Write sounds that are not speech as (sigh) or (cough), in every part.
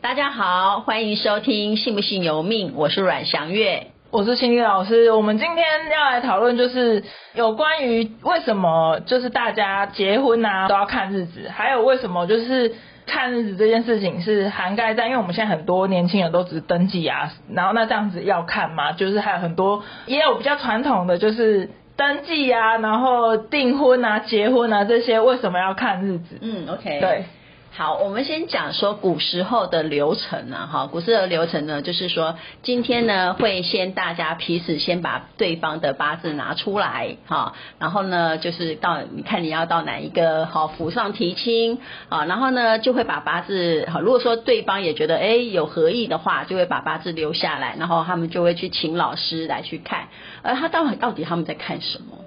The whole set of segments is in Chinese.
大家好，欢迎收听《信不信由命》，我是阮祥月，我是心理老师。我们今天要来讨论，就是有关于为什么就是大家结婚啊都要看日子，还有为什么就是看日子这件事情是涵盖在，因为我们现在很多年轻人都只是登记啊，然后那这样子要看吗？就是还有很多也有比较传统的，就是登记啊，然后订婚啊、结婚啊这些，为什么要看日子？嗯，OK，对。好，我们先讲说古时候的流程啊，哈，古时候的流程呢，就是说今天呢会先大家彼此先把对方的八字拿出来，哈，然后呢就是到你看你要到哪一个好府上提亲啊，然后呢就会把八字，好，如果说对方也觉得哎有合意的话，就会把八字留下来，然后他们就会去请老师来去看，而他到底到底他们在看什么？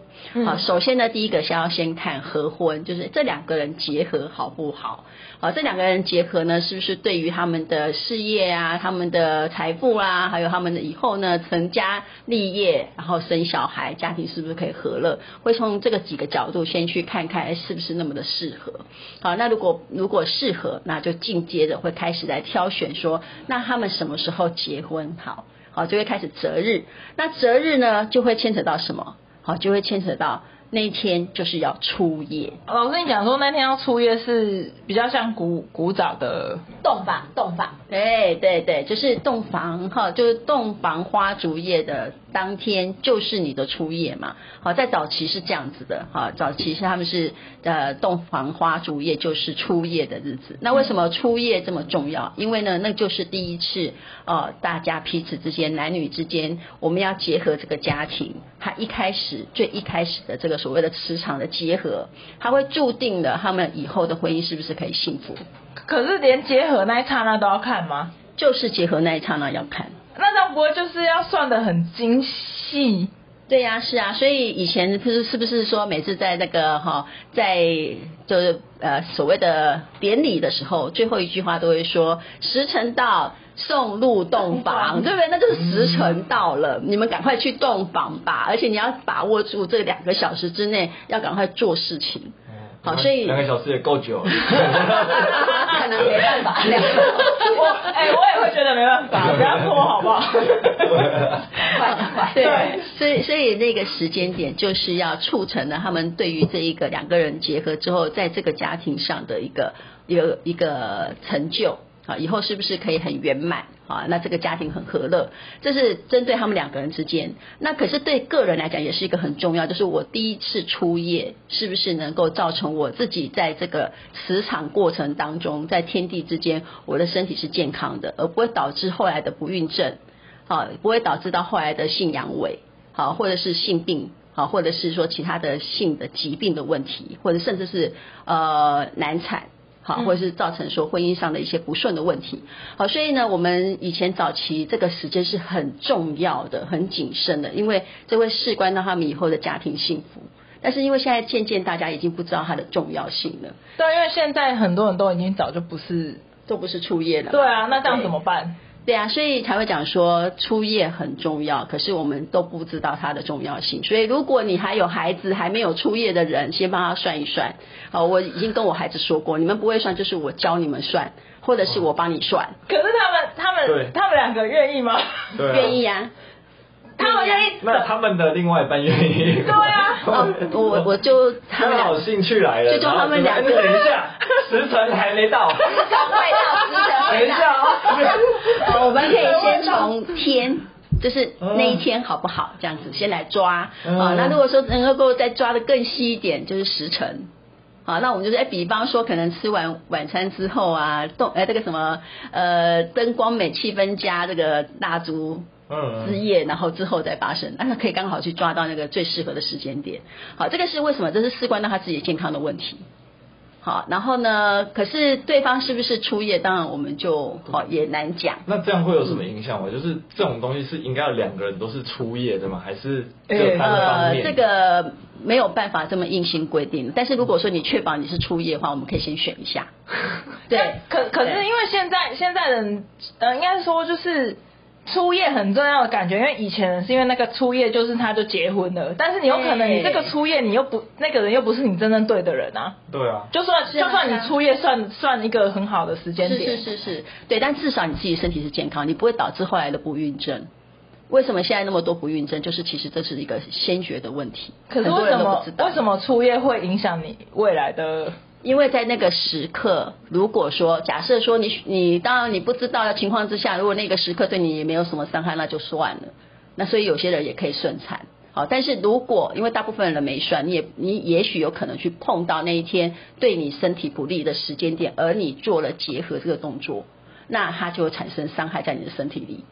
好，首先呢，第一个先要先看合婚，就是这两个人结合好不好？好，这两个人结合呢，是不是对于他们的事业啊、他们的财富啊，还有他们的以后呢成家立业，然后生小孩，家庭是不是可以和乐？会从这个几个角度先去看看，是不是那么的适合？好，那如果如果适合，那就进阶的会开始来挑选说，那他们什么时候结婚？好，好，就会开始择日。那择日呢，就会牵扯到什么？好，就会牵扯到那一天就是要初夜。老师，你讲说那天要初夜是比较像古古早的洞房，洞房。对对对，就是洞房哈，就是洞房花烛夜的当天就是你的初夜嘛。好，在早期是这样子的哈，早期是他们是呃洞房花烛夜就是初夜的日子。那为什么初夜这么重要？因为呢，那就是第一次呃大家彼此之间男女之间我们要结合这个家庭，他一开始最一开始的这个所谓的磁场的结合，它会注定了他们以后的婚姻是不是可以幸福。可是连结合那一刹那都要看吗？就是结合那一刹那要看。那这样不会就是要算得很精细？对呀、啊，是啊。所以以前不是是不是说每次在那个哈，在就是呃所谓的典礼的时候，最后一句话都会说时辰到，送入洞房，对不对？那就是时辰到了，嗯、你们赶快去洞房吧。而且你要把握住这两个小时之内，要赶快做事情。好，所以两个小时也够久了，可能没办法。(laughs) 我哎、欸，我也会觉得没办法，(laughs) 不要拖好不好？对，所以所以那个时间点就是要促成了他们对于这一个两个人结合之后，在这个家庭上的一个一个一个成就。好，以后是不是可以很圆满？啊，那这个家庭很和乐，这是针对他们两个人之间。那可是对个人来讲也是一个很重要，就是我第一次初夜是不是能够造成我自己在这个磁场过程当中，在天地之间，我的身体是健康的，而不会导致后来的不孕症，好，不会导致到后来的性阳痿，好，或者是性病，好，或者是说其他的性的疾病的问题，或者甚至是呃难产。好，或者是造成说婚姻上的一些不顺的问题。好，所以呢，我们以前早期这个时间是很重要的、很谨慎的，因为这会事关到他们以后的家庭幸福。但是因为现在渐渐大家已经不知道它的重要性了。对，因为现在很多人都已经早就不是都不是初夜了。对啊，那这样怎么办？对啊，所以才会讲说初夜很重要，可是我们都不知道它的重要性。所以如果你还有孩子还没有初夜的人，先帮他算一算。好，我已经跟我孩子说过，你们不会算，就是我教你们算，或者是我帮你算。可是他们他们他们两个愿意吗？愿意啊。他们愿意，那他们的另外一半愿意。对啊，(laughs) 哦，我我就他们好兴趣来了，就叫他们两个。等一下，时辰还没到，(laughs) 赶快到。等一下啊，(laughs) 我们可以先从天，就是那一天好不好？这样子先来抓啊。那如果说能够再抓的更细一点，就是时辰。好，那我们就是哎，比方说可能吃完晚餐之后啊，动哎这个什么呃灯光美、气氛佳，这个蜡烛。嗯，之夜，然后之后再发生，那可以刚好去抓到那个最适合的时间点。好，这个是为什么？这是事关到他自己健康的问题。好，然后呢，可是对方是不是初夜？当然我们就好也难讲。那这样会有什么影响吗？就是这种东西是应该要两个人都是初夜的吗？还是各单方面？呃，这个没有办法这么硬性规定。但是如果说你确保你是初夜的话，我们可以先选一下。(laughs) 对，可可是因为现在现在人，呃，应该说就是。初夜很重要的感觉，因为以前是因为那个初夜就是他就结婚了，但是你有可能你这个初夜你又不那个人又不是你真正对的人啊。对啊。就算就算你初夜算算一个很好的时间点，是是是是，对，但至少你自己身体是健康，你不会导致后来的不孕症。为什么现在那么多不孕症？就是其实这是一个先决的问题。可是为什么为什么初夜会影响你未来的？因为在那个时刻，如果说假设说你你当然你不知道的情况之下，如果那个时刻对你也没有什么伤害，那就算了。那所以有些人也可以顺产。好，但是如果因为大部分人没算，你也你也许有可能去碰到那一天对你身体不利的时间点，而你做了结合这个动作，那它就会产生伤害在你的身体里，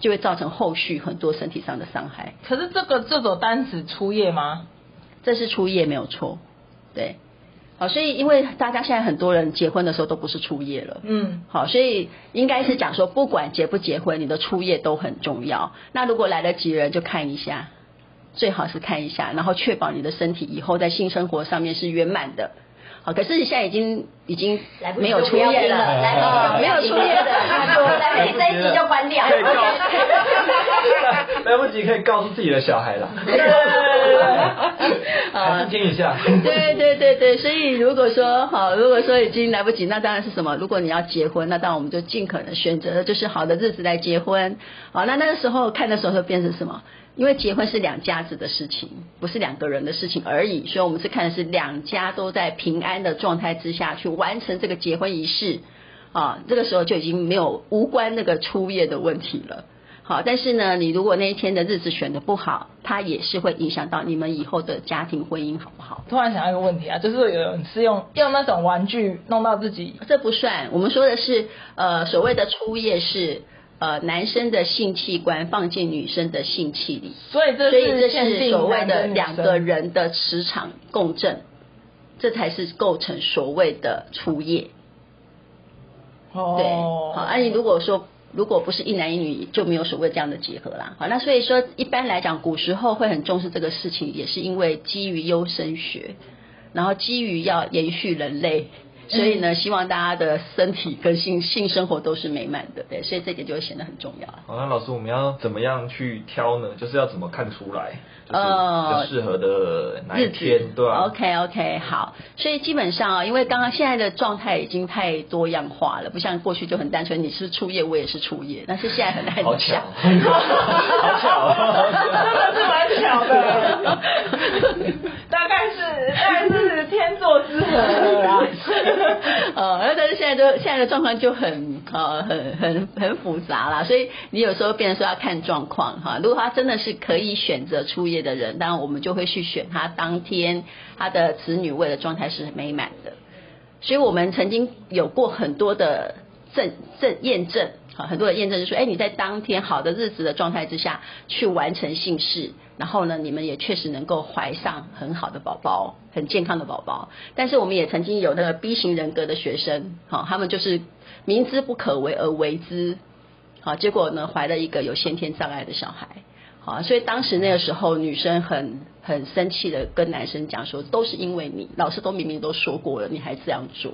就会造成后续很多身体上的伤害。可是这个这种单子出夜吗？这是出夜没有错，对。好，所以因为大家现在很多人结婚的时候都不是初夜了，嗯，好，所以应该是讲说，不管结不结婚，你的初夜都很重要。那如果来得及人就看一下，最好是看一下，然后确保你的身体以后在性生活上面是圆满的。好，可是现在已经已经没有初夜了，来，没有初夜的，来不及这一集就关掉。来不及可以告诉自己的小孩了。(laughs) 啊，听一下。对对对对，所以如果说好，如果说已经来不及，那当然是什么？如果你要结婚，那当然我们就尽可能选择的就是好的日子来结婚。好，那那个时候看的时候会变成什么？因为结婚是两家子的事情，不是两个人的事情而已，所以我们是看的是两家都在平安的状态之下去完成这个结婚仪式啊，这个时候就已经没有无关那个初夜的问题了。好，但是呢，你如果那一天的日子选的不好，它也是会影响到你们以后的家庭婚姻好不好？突然想到一个问题啊，就是有人是用用那种玩具弄到自己，这不算。我们说的是呃所谓的初夜是。呃，男生的性器官放进女生的性器里，所以这是所谓的两个人的磁场共振，这才是构成所谓的初夜。哦，对，好，那你如果说如果不是一男一女，就没有所谓这样的结合啦。好，那所以说一般来讲，古时候会很重视这个事情，也是因为基于优生学，然后基于要延续人类。所以呢，希望大家的身体跟性性生活都是美满的，对，所以这点就会显得很重要。好，那老师，我们要怎么样去挑呢？就是要怎么看出来，就是比较适合的哪一天，对吧？OK OK，好。所以基本上啊，因为刚刚现在的状态已经太多样化了，不像过去就很单纯，你是初夜，我也是初夜，但是现在很难讲。好巧，好巧，(laughs) (laughs) 真的是蛮巧的。(laughs) 大概是大概是天作之合了啦。(laughs) (laughs) 呃，但是现在就现在的状况就很呃很很很复杂啦，所以你有时候变成说要看状况哈。如果他真的是可以选择出业的人，当然我们就会去选他当天他的子女位的状态是美满的。所以我们曾经有过很多的证证验证，哈，很多人验证就说，哎，你在当天好的日子的状态之下去完成性事。然后呢，你们也确实能够怀上很好的宝宝，很健康的宝宝。但是我们也曾经有那个 B 型人格的学生，好，他们就是明知不可为而为之，好，结果呢，怀了一个有先天障碍的小孩。啊，所以当时那个时候，女生很很生气的跟男生讲说，都是因为你，老师都明明都说过了，你还这样做，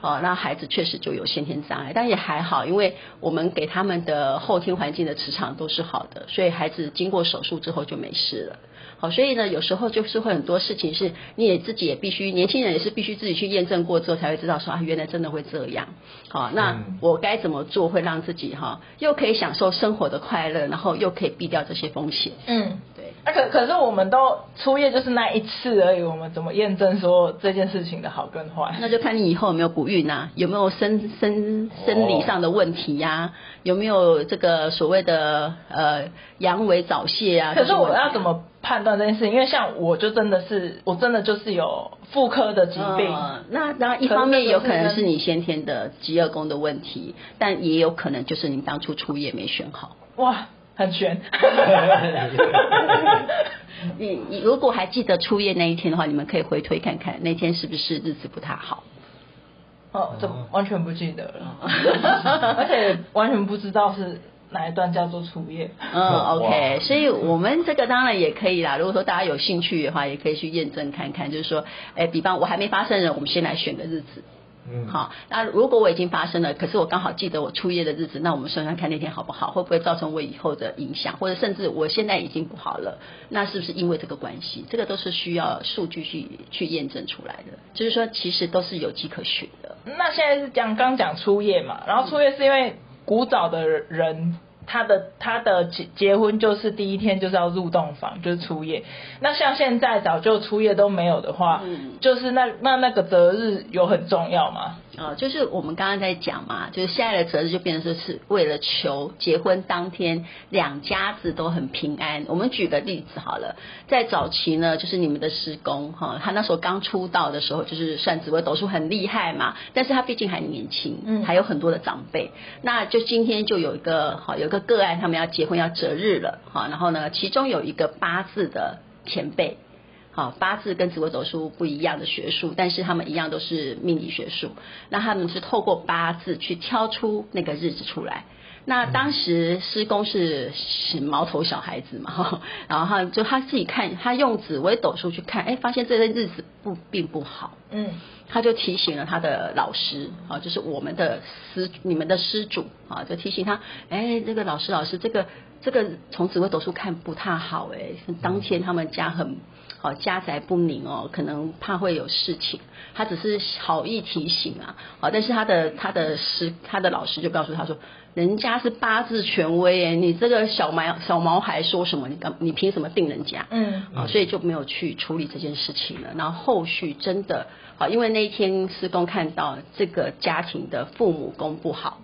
啊，那孩子确实就有先天障碍，但也还好，因为我们给他们的后天环境的磁场都是好的，所以孩子经过手术之后就没事了。好，所以呢，有时候就是会很多事情是你也自己也必须，年轻人也是必须自己去验证过之后才会知道说啊，原来真的会这样。好，那我该怎么做会让自己哈又可以享受生活的快乐，然后又可以避掉这些风险？嗯，对。可可是我们都初夜就是那一次而已，我们怎么验证说这件事情的好跟坏？那就看你以后有没有不孕啊，有没有生生生理上的问题呀、啊，有没有这个所谓的呃阳痿早泄啊？可是我要怎么？判断这件事情，因为像我就真的是，我真的就是有妇科的疾病。呃、那当然，一方面有可能是你先天的疾厄宫的问题，但也有可能就是你当初初夜没选好。哇，很悬。你 (laughs) 你如果还记得初夜那一天的话，你们可以回推看看那天是不是日子不太好。哦，这完全不记得了，(laughs) 而且完全不知道是。哪一段叫做初夜？嗯，OK，所以我们这个当然也可以啦。如果说大家有兴趣的话，也可以去验证看看。就是说，哎，比方我还没发生人，我们先来选个日子。嗯，好，那如果我已经发生了，可是我刚好记得我初夜的日子，那我们算算看那天好不好，会不会造成我以后的影响，或者甚至我现在已经不好了，那是不是因为这个关系？这个都是需要数据去去验证出来的，就是说其实都是有迹可循的。那现在是讲刚讲初夜嘛，然后初夜是因为古早的人。他的他的结结婚就是第一天就是要入洞房，就是初夜。那像现在早就初夜都没有的话，嗯，就是那那那个择日有很重要吗？哦，就是我们刚刚在讲嘛，就是现在的择日就变成说是为了求结婚当天两家子都很平安。我们举个例子好了，在早期呢，就是你们的师公哈，他那时候刚出道的时候，就是算紫微斗数很厉害嘛，但是他毕竟还年轻，嗯，还有很多的长辈。那就今天就有一个好，有一个个案，他们要结婚要择日了哈，然后呢，其中有一个八字的前辈。好，八字跟紫微斗数不一样的学术，但是他们一样都是命理学术。那他们是透过八字去挑出那个日子出来。那当时师公是是毛头小孩子嘛，然后他就他自己看，他用紫微斗数去看，哎，发现这个日子不并不好。嗯，他就提醒了他的老师，啊，就是我们的师你们的师主啊，就提醒他，哎，这个老师老师，这个这个从紫微斗数看不太好，哎，当天他们家很。哦，家宅不宁哦，可能怕会有事情。他只是好意提醒啊，好，但是他的他的师他的老师就告诉他说，人家是八字权威诶，你这个小毛小毛孩说什么？你干你凭什么定人家？嗯，啊，所以就没有去处理这件事情了。然后后续真的哦，因为那一天师公看到这个家庭的父母宫不好。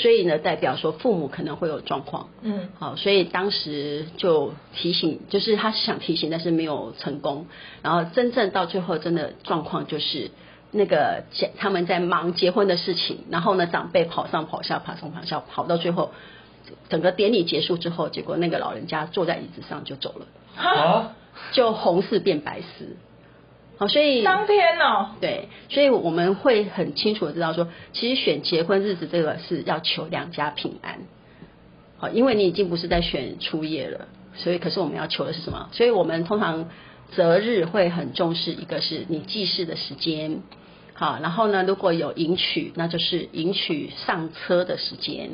所以呢，代表说父母可能会有状况，嗯，好，所以当时就提醒，就是他想提醒，但是没有成功。然后真正到最后，真的状况就是那个他们在忙结婚的事情，然后呢，长辈跑上跑下，跑上跑下，跑到最后，整个典礼结束之后，结果那个老人家坐在椅子上就走了，啊，就红事变白事。好，所以当天哦，对，所以我们会很清楚的知道说，其实选结婚日子这个是要求两家平安。好，因为你已经不是在选初夜了，所以可是我们要求的是什么？所以我们通常择日会很重视，一个是你祭祀的时间，好，然后呢，如果有迎娶，那就是迎娶上车的时间。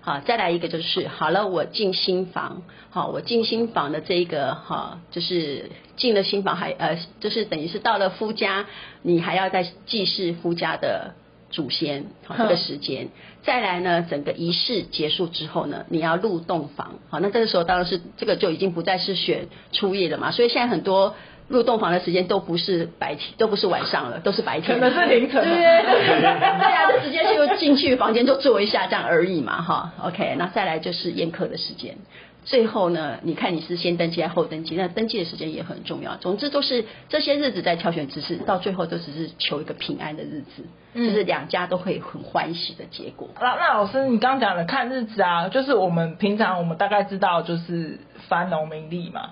好，再来一个就是好了，我进新房，好，我进新房的这一个哈，就是进了新房还呃，就是等于是到了夫家，你还要再祭祀夫家的祖先，好，这个时间。再来呢，整个仪式结束之后呢，你要入洞房，好，那这个时候当然是这个就已经不再是选初夜了嘛，所以现在很多。入洞房的时间都不是白天，都不是晚上了，都是白天。可能是凌晨。对对对，大家就直接就进去房间就坐一下这样而已嘛，哈。OK，那再来就是宴客的时间。最后呢，你看你是先登记还是后登记？那登记的时间也很重要。总之都是这些日子在挑选姿势，到最后都只是求一个平安的日子，嗯、就是两家都会很欢喜的结果。那那老师，你刚刚讲的看日子啊，就是我们平常我们大概知道就是翻农民历嘛。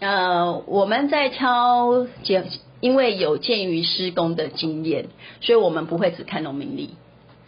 呃，我们在挑结，因为有鉴于施工的经验，所以我们不会只看农民力，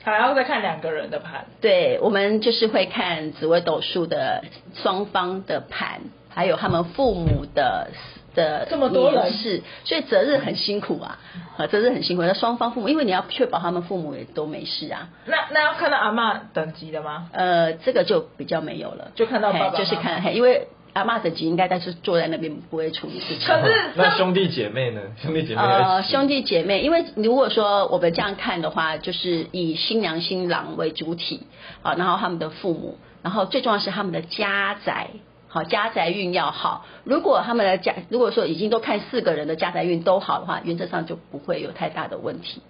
还要再看两个人的盘。对，我们就是会看紫微斗数的双方的盘，还有他们父母的的这么多人是，所以择日很辛苦啊，啊，择日很辛苦。那双方父母，因为你要确保他们父母也都没事啊。那那要看到阿嬷等级的吗？呃，这个就比较没有了，就看到爸爸就是看，因为。阿妈等级应该，但是坐在那边不会处理事情。可是那兄弟姐妹呢？(laughs) 兄弟姐妹呃，兄弟姐妹，因为如果说我们这样看的话，就是以新娘新郎为主体啊，然后他们的父母，然后最重要是他们的家宅，好，家宅运要好。如果他们的家，如果说已经都看四个人的家宅运都好的话，原则上就不会有太大的问题，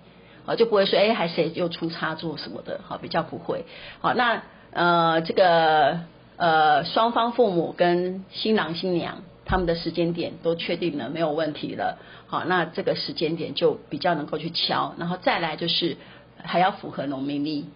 好，就不会说哎，还谁又出差错什么的，好，比较不会。好，那呃这个。呃，双方父母跟新郎新娘他们的时间点都确定了，没有问题了。好，那这个时间点就比较能够去敲，然后再来就是还要符合农民历。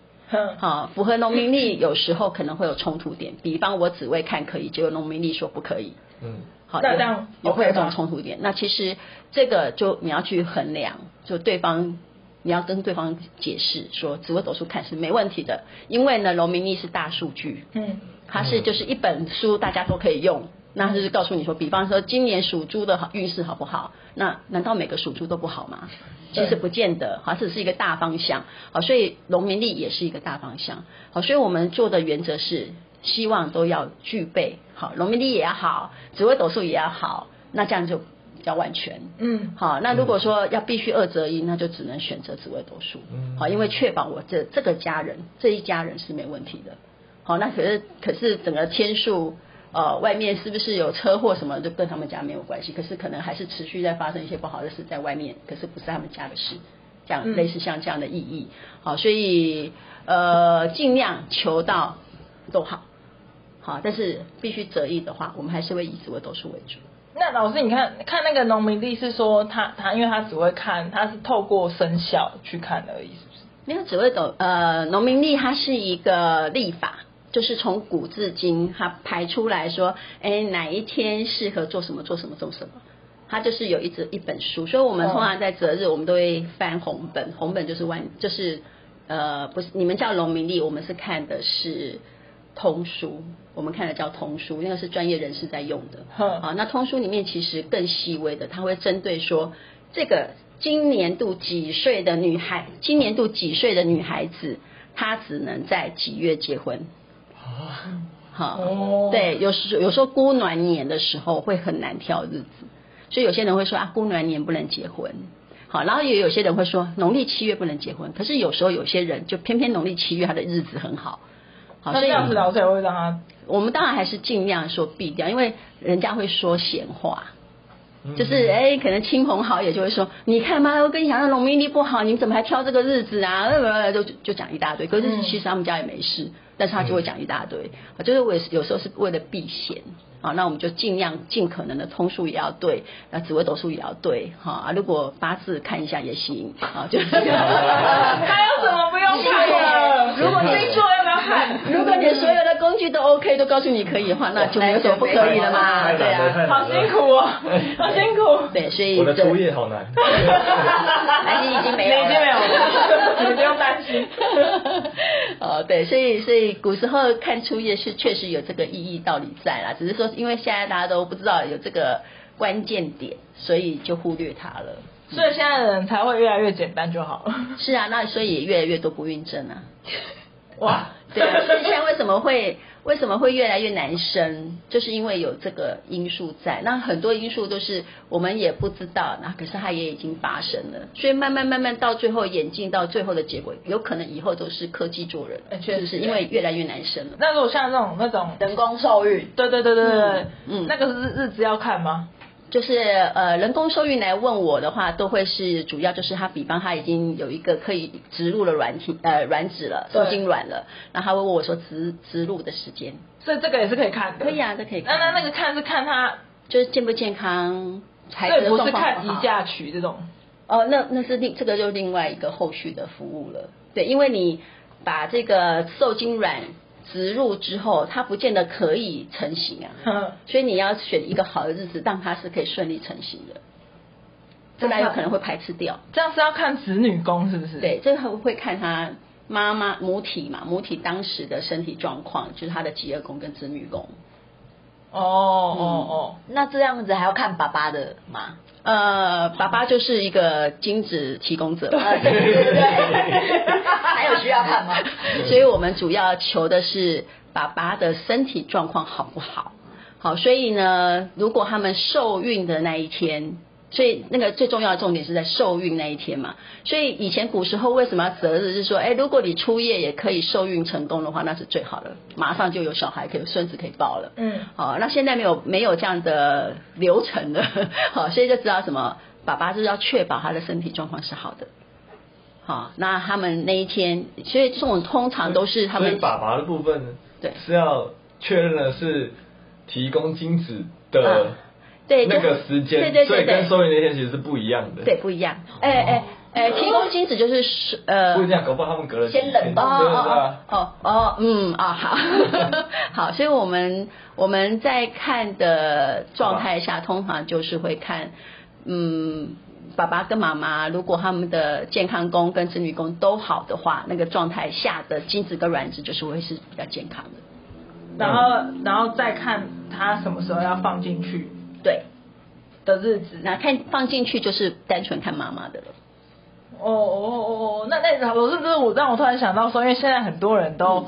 好，符合农民历有时候可能会有冲突点，比方我只为看可以，结果农民历说不可以。嗯，好，那这样也会有这种冲突点。那其实这个就你要去衡量，就对方你要跟对方解释说，紫微斗数看是没问题的，因为呢农民历是大数据。嗯。它是就是一本书，大家都可以用，那就是告诉你说，比方说今年属猪的好运势好不好？那难道每个属猪都不好吗？其实不见得，好，只是一个大方向。好，所以农民力也是一个大方向。好，所以我们做的原则是希望都要具备。好，农民力也要好，紫微斗数也要好，那这样就比较万全。嗯，好，那如果说要必须二择一，那就只能选择紫微斗数。嗯，好，因为确保我这这个家人这一家人是没问题的。好，那可是可是整个天数。呃，外面是不是有车祸什么，就跟他们家没有关系。可是可能还是持续在发生一些不好的事在外面，可是不是他们家的事，这样、嗯、类似像这样的意义。好，所以呃，尽量求到都好，好，但是必须择一的话，我们还是会以紫微斗数为主。那老师，你看看那个农民历是说他他，因为他只会看，他是透过生肖去看而已，是不是？没有紫微斗呃，农民历它是一个历法。就是从古至今，他排出来说，哎，哪一天适合做什么，做什么，做什么，它就是有一则一本书。所以，我们通常在择日，我们都会翻红本，红本就是万，就是呃，不是你们叫农民历，我们是看的是通书，我们看的叫通书，那个是专业人士在用的。好，那通书里面其实更细微的，它会针对说，这个今年度几岁的女孩，今年度几岁的女孩子，她只能在几月结婚。好，对，有时有时候孤暖年的时候会很难挑日子，所以有些人会说啊，孤暖年不能结婚。好，然后也有些人会说农历七月不能结婚，可是有时候有些人就偏偏农历七月他的日子很好。好，那这样子老师也会让他，我们当然还是尽量说避掉，因为人家会说闲话。就是哎，可能亲朋好友就会说，你看嘛，我跟你讲，那农民历不好，你们怎么还挑这个日子啊？就就讲一大堆。可是其实他们家也没事，但是他就会讲一大堆。就是我有时候是为了避嫌。啊，那我们就尽量尽可能的通数也要对，那紫微斗数也要对，哈啊，如果八字看一下也行，啊，就 (laughs) 是还有什么不用看的？(laughs) 如果星座要不要看？(laughs) 如果你所有的工具都 OK，都告诉你可以的话，那就没有什么不可以的嘛，对啊，好辛苦哦，好辛苦。对，所以我的主业好难。你已经没有，已经没有对，所以所以古时候看初夜是确实有这个意义道理在啦，只是说。因为现在大家都不知道有这个关键点，所以就忽略它了。所以现在的人才会越来越简单就好了。是啊，那所以也越来越多不孕症啊。哇，对啊，所以现在为什么会为什么会越来越难生？就是因为有这个因素在。那很多因素都是我们也不知道，那可是它也已经发生了。所以慢慢慢慢到最后演进到最后的结果，有可能以后都是科技做人，确实是因为越来越难生了。那如果像这种那种人工受孕，对对对对对，嗯，那个日日子要看吗？就是呃，人工受孕来问我的话，都会是主要就是他，比方他已经有一个可以植入了软体呃软子了，受精卵了，然后他会问我说植植入的时间，所以这个也是可以看的。可以啊，这可以看。那那那个看是看他就是健不健康，孩子不是看移嫁娶这种。哦，那那是另这个就另外一个后续的服务了。对，因为你把这个受精卵。植入之后，它不见得可以成型啊，(laughs) 所以你要选一个好的日子，让它是可以顺利成型的。不然有可能会排斥掉。这样是要看子女宫是不是？对，这个会看他妈妈母体嘛，母体当时的身体状况，就是他的疾厄宫跟子女宫。哦哦哦，那这样子还要看爸爸的吗？呃，爸爸就是一个精子提供者。(laughs) 对对对。还有需要看吗？(laughs) 所以我们主要求的是爸爸的身体状况好不好？好，所以呢，如果他们受孕的那一天。所以那个最重要的重点是在受孕那一天嘛。所以以前古时候为什么要择日？是说，哎，如果你初夜也可以受孕成功的话，那是最好的，马上就有小孩可以有孙子可以抱了。嗯，好，那现在没有没有这样的流程了，(laughs) 好，所以就知道什么，爸爸就是要确保他的身体状况是好的。好，那他们那一天，所以这种通常都是他们。爸爸的部分呢，对，是要确认的是提供精子的。啊对，那个时间，对对对，所以跟受孕那天其实是不一样的。对，不一样。哎哎哎，提供精子就是呃，不一样，搞不好他们隔了先冷冻，哦哦哦，嗯啊好，(laughs) 好，所以我们我们在看的状态下，通常就是会看，嗯，爸爸跟妈妈如果他们的健康宫跟子女宫都好的话，那个状态下的精子跟卵子就是会是比较健康的。然后然后再看他什么时候要放进去，对。的日子。那看放进去就是单纯看妈妈的了。哦哦哦哦，那那我是不是我让我突然想到说，因为现在很多人都。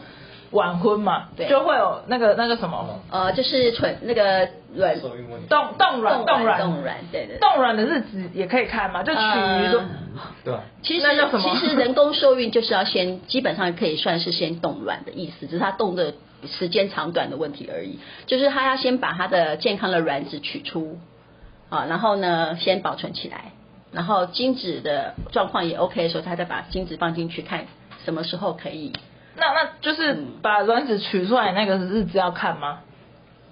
晚婚嘛，对，就会有那个那个什么，呃，就是纯那个卵冻冻卵冻卵冻卵，对对，冻卵的日子也可以看嘛，就取于说，对，其实其实人工受孕就是要先，基本上可以算是先冻卵的意思，只是它冻的时间长短的问题而已，就是他要先把他的健康的卵子取出，啊，然后呢先保存起来，然后精子的状况也 OK 的时候，他再把精子放进去看什么时候可以。那那就是把卵子取出来那个日子要看吗？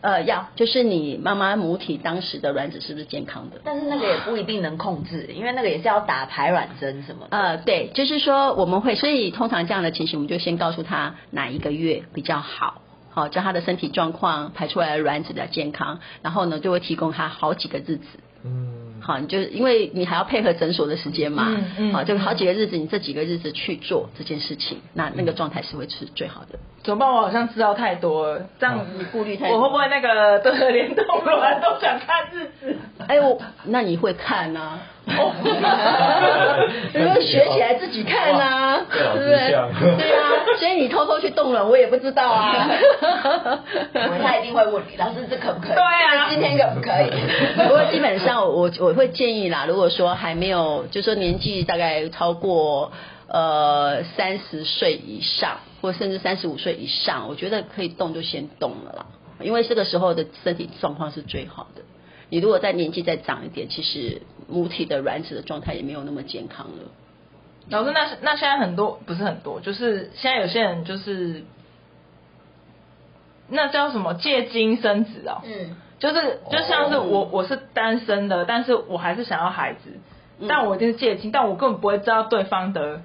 呃，要，就是你妈妈母体当时的卵子是不是健康的？但是那个也不一定能控制，因为那个也是要打排卵针什么的。呃，对，就是说我们会，所以通常这样的情形，我们就先告诉他哪一个月比较好，好，叫他的身体状况排出来的卵子比较健康，然后呢就会提供他好几个日子。嗯。好，你就因为你还要配合诊所的时间嘛，嗯嗯，好，就好几个日子，你这几个日子去做这件事情，那那个状态是会是最好的。怎么办？我好像知道太多了，这样你顾虑太多。我会不会那个 (laughs) 对联动卵都想看日子？(laughs) 哎我，那你会看啊？哦，(laughs) 如果学起来自己看啊，对不对？对啊，所以你偷偷去动了，我也不知道啊。(laughs) 他一定会问你，老师这可不可以？对啊，今天可不可以？(laughs) 不过基本上我我会建议啦，如果说还没有，就是说年纪大概超过呃三十岁以上，或甚至三十五岁以上，我觉得可以动就先动了啦，因为这个时候的身体状况是最好的。你如果再年纪再长一点，其实母体的卵子的状态也没有那么健康了。老师，那那现在很多不是很多，就是现在有些人就是那叫什么借精生子哦，嗯，就是就像是我我是单身的，但是我还是想要孩子，但我一定是借精，但我根本不会知道对方的。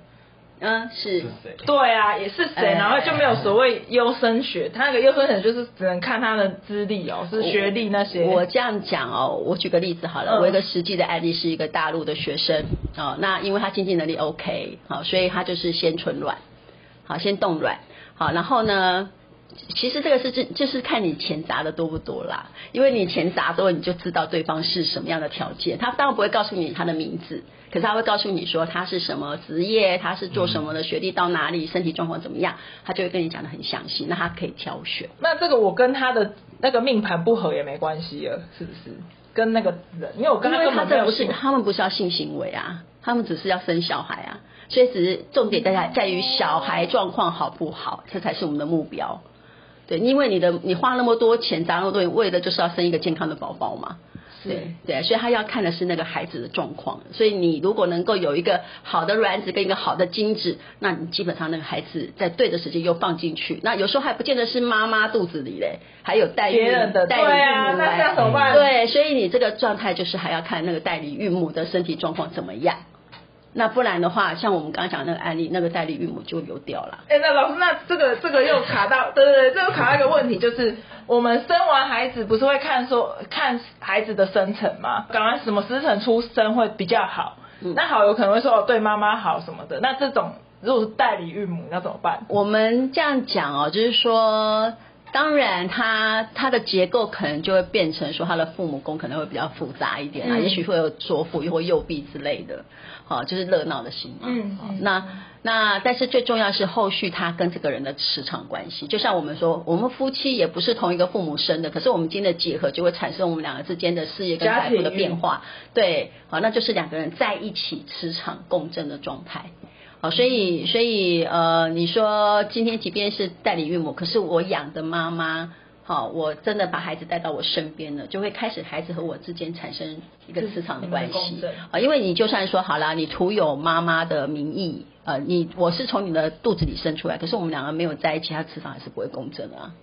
嗯，是，对啊，也是谁，然后就没有所谓优生学，他那个优生学就是只能看他的资历哦，是学历那些。我这样讲哦，我举个例子好了，我一个实际的案例是一个大陆的学生哦，那因为他经济能力 OK 好，所以他就是先存卵，好，先冻卵，好，然后呢，其实这个是就就是看你钱砸的多不多啦，因为你钱砸多，你就知道对方是什么样的条件，他当然不会告诉你他的名字。可是他会告诉你说他是什么职业，他是做什么的，学历到哪里，身体状况怎么样，他就会跟你讲的很详细，那他可以挑选。那这个我跟他的那个命盘不合也没关系了，是不是？跟那个人，因为我跟他根本没有，不是，他们不是要性行为啊，他们只是要生小孩啊，所以只是重点在在于小孩状况好不好，这才是我们的目标。对，因为你的你花那么多钱砸那么多，为的就是要生一个健康的宝宝嘛。对对，所以他要看的是那个孩子的状况。所以你如果能够有一个好的卵子跟一个好的精子，那你基本上那个孩子在对的时间又放进去。那有时候还不见得是妈妈肚子里嘞，还有代孕的代理孕母来。那怎么办？对，所以你这个状态就是还要看那个代理孕母的身体状况怎么样。那不然的话，像我们刚刚讲那个案例，那个代理孕母就流掉了。哎，那老师，那这个这个又卡到，对对对，这个卡到一个问题，就是我们生完孩子不是会看说看孩子的生辰吗？刚刚什么时辰出生会比较好？嗯、那好，有可能会说哦，对妈妈好什么的。那这种如果是代理孕母，要怎么办？我们这样讲哦，就是说。当然他，他他的结构可能就会变成说，他的父母宫可能会比较复杂一点啊，嗯、也许会有左辅又或右臂之类的，好，就是热闹的心嘛。嗯，嗯那那但是最重要是后续他跟这个人的磁场关系，就像我们说，我们夫妻也不是同一个父母生的，可是我们今天的结合就会产生我们两个之间的事业跟财富的变化。对，好，那就是两个人在一起磁场共振的状态。好，所以所以呃，你说今天即便是代理孕母，可是我养的妈妈，好，我真的把孩子带到我身边了，就会开始孩子和我之间产生一个磁场的关系啊。因为你就算说好啦，你徒有妈妈的名义，呃，你我是从你的肚子里生出来，可是我们两个没有在一起，他磁场还是不会共振的啊。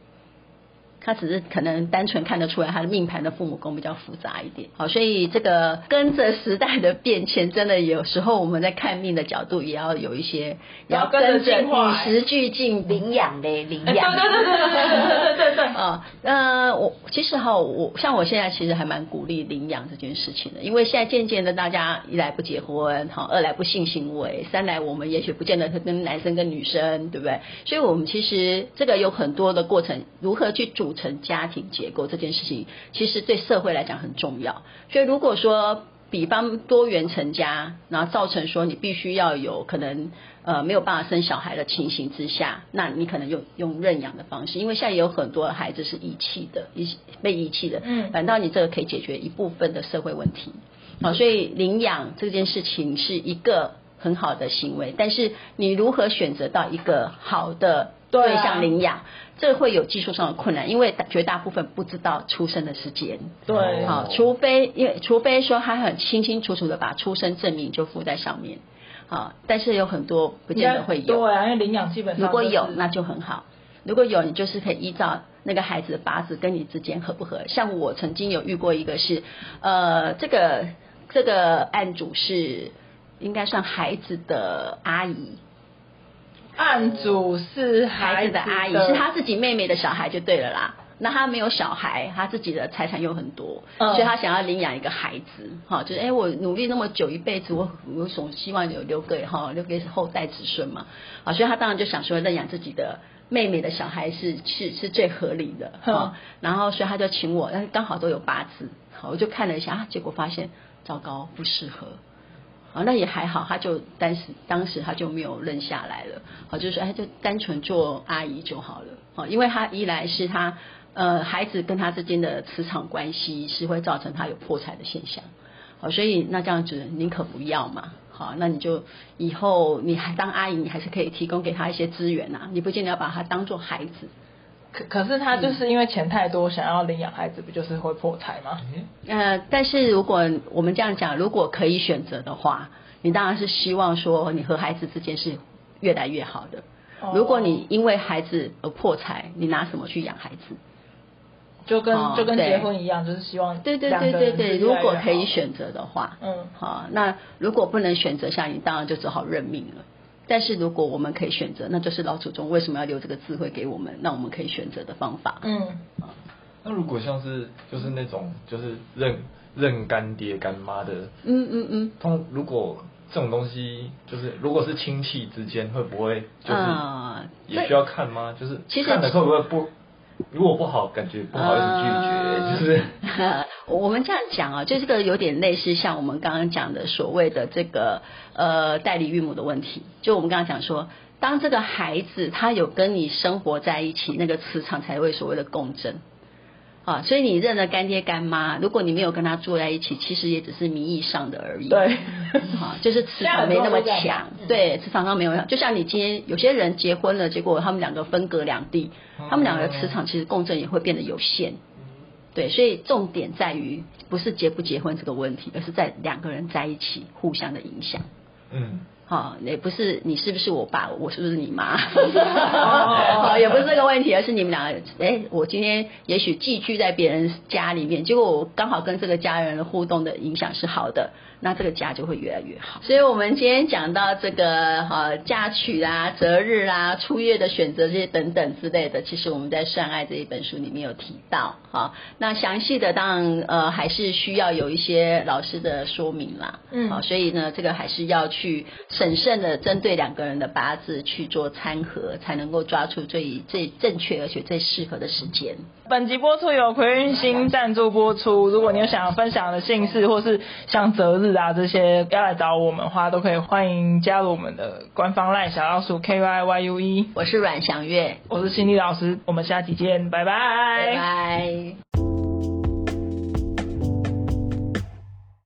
他只是可能单纯看得出来他的命盘的父母宫比较复杂一点。好，所以这个跟着时代的变迁，真的有时候我们在看命的角度也要有一些，也要跟着与时俱进，领养嘞，领养。对对对对对对对。啊，呃，(laughs) 我其实哈，我像我现在其实还蛮鼓励领养这件事情的，因为现在渐渐的大家一来不结婚，好，二来不性行为，三来我们也许不见得是跟男生跟女生，对不对？所以我们其实这个有很多的过程，如何去主成家庭结构这件事情，其实对社会来讲很重要。所以如果说，比方多元成家，然后造成说你必须要有可能呃没有办法生小孩的情形之下，那你可能用用认养的方式，因为现在也有很多孩子是遗弃的，遗被遗弃的，嗯，反倒你这个可以解决一部分的社会问题，好，所以领养这件事情是一个很好的行为，但是你如何选择到一个好的对象领养？这会有技术上的困难，因为绝大部分不知道出生的时间。对，好，除非因为除非说他很清清楚楚的把出生证明就附在上面，好，但是有很多不见得会有。对啊，因为领养基本上、就是、如果有那就很好，如果有你就是可以依照那个孩子的八字跟你之间合不合。像我曾经有遇过一个是，呃，这个这个案主是应该算孩子的阿姨。案主是孩子的，阿姨，是他自己妹妹的小孩就对了啦。那他没有小孩，他自己的财产又很多，嗯、所以他想要领养一个孩子，哈，就是哎、欸，我努力那么久一辈子，我我总希望有留给哈，留给后代子孙嘛，啊，所以他当然就想说认养自己的妹妹的小孩是是是最合理的，哈、嗯，然后所以他就请我，但是刚好都有八字，好，我就看了一下，啊，结果发现糟糕，不适合。啊，那也还好，他就当时当时他就没有认下来了，好，就是说，哎，就单纯做阿姨就好了，好，因为他一来是他呃孩子跟他之间的磁场关系是会造成他有破财的现象，好，所以那这样子宁可不要嘛，好，那你就以后你还当阿姨，你还是可以提供给他一些资源呐，你不见得要把他当做孩子。可可是他就是因为钱太多，想要领养孩子，不就是会破财吗？呃，但是如果我们这样讲，如果可以选择的话，你当然是希望说你和孩子之间是越来越好的。如果你因为孩子而破财，你拿什么去养孩子？就跟就跟结婚一样，就是希望对对对对对，如果可以选择的话，嗯，好，那如果不能选择下，你当然就只好认命了。但是如果我们可以选择，那就是老祖宗为什么要留这个智慧给我们，那我们可以选择的方法。嗯，那如果像是就是那种就是认认干爹干妈的，嗯嗯嗯，通如果这种东西就是如果是亲戚之间，会不会就是也需要看吗？嗯、就是看的会不会不？如果不好，感觉不好意思拒绝，呃、就是。(laughs) 我们这样讲啊，就这个有点类似像我们刚刚讲的所谓的这个呃代理孕母的问题。就我们刚刚讲说，当这个孩子他有跟你生活在一起，那个磁场才会所谓的共振。啊，所以你认了干爹干妈，如果你没有跟他住在一起，其实也只是名义上的而已。对，好，就是磁场没那么强。(laughs) 对，磁场上没有，就像你今天有些人结婚了，结果他们两个分隔两地，他们两个的磁场其实共振也会变得有限。对，所以重点在于不是结不结婚这个问题，而是在两个人在一起互相的影响。嗯。好，也不是你是不是我爸，我是不是你妈，(laughs) 好，也不是这个问题，而是你们两个，哎，我今天也许寄居在别人家里面，结果我刚好跟这个家人的互动的影响是好的，那这个家就会越来越好。所以，我们今天讲到这个哈嫁娶啦、择日啦、初月的选择这些等等之类的，其实我们在《算爱》这一本书里面有提到，哈，那详细的当然呃还是需要有一些老师的说明啦，嗯，好，所以呢，这个还是要去。审慎的针对两个人的八字去做参合，才能够抓出最最正确而且最适合的时间。本集播出由葵运星赞助播出。如果你有想要分享的姓氏，或是想择日啊这些要来找我们的话，都可以欢迎加入我们的官方 LINE 小老鼠 K Y Y U E。我是阮祥月，我是心理老师，我们下期见，拜拜，拜拜。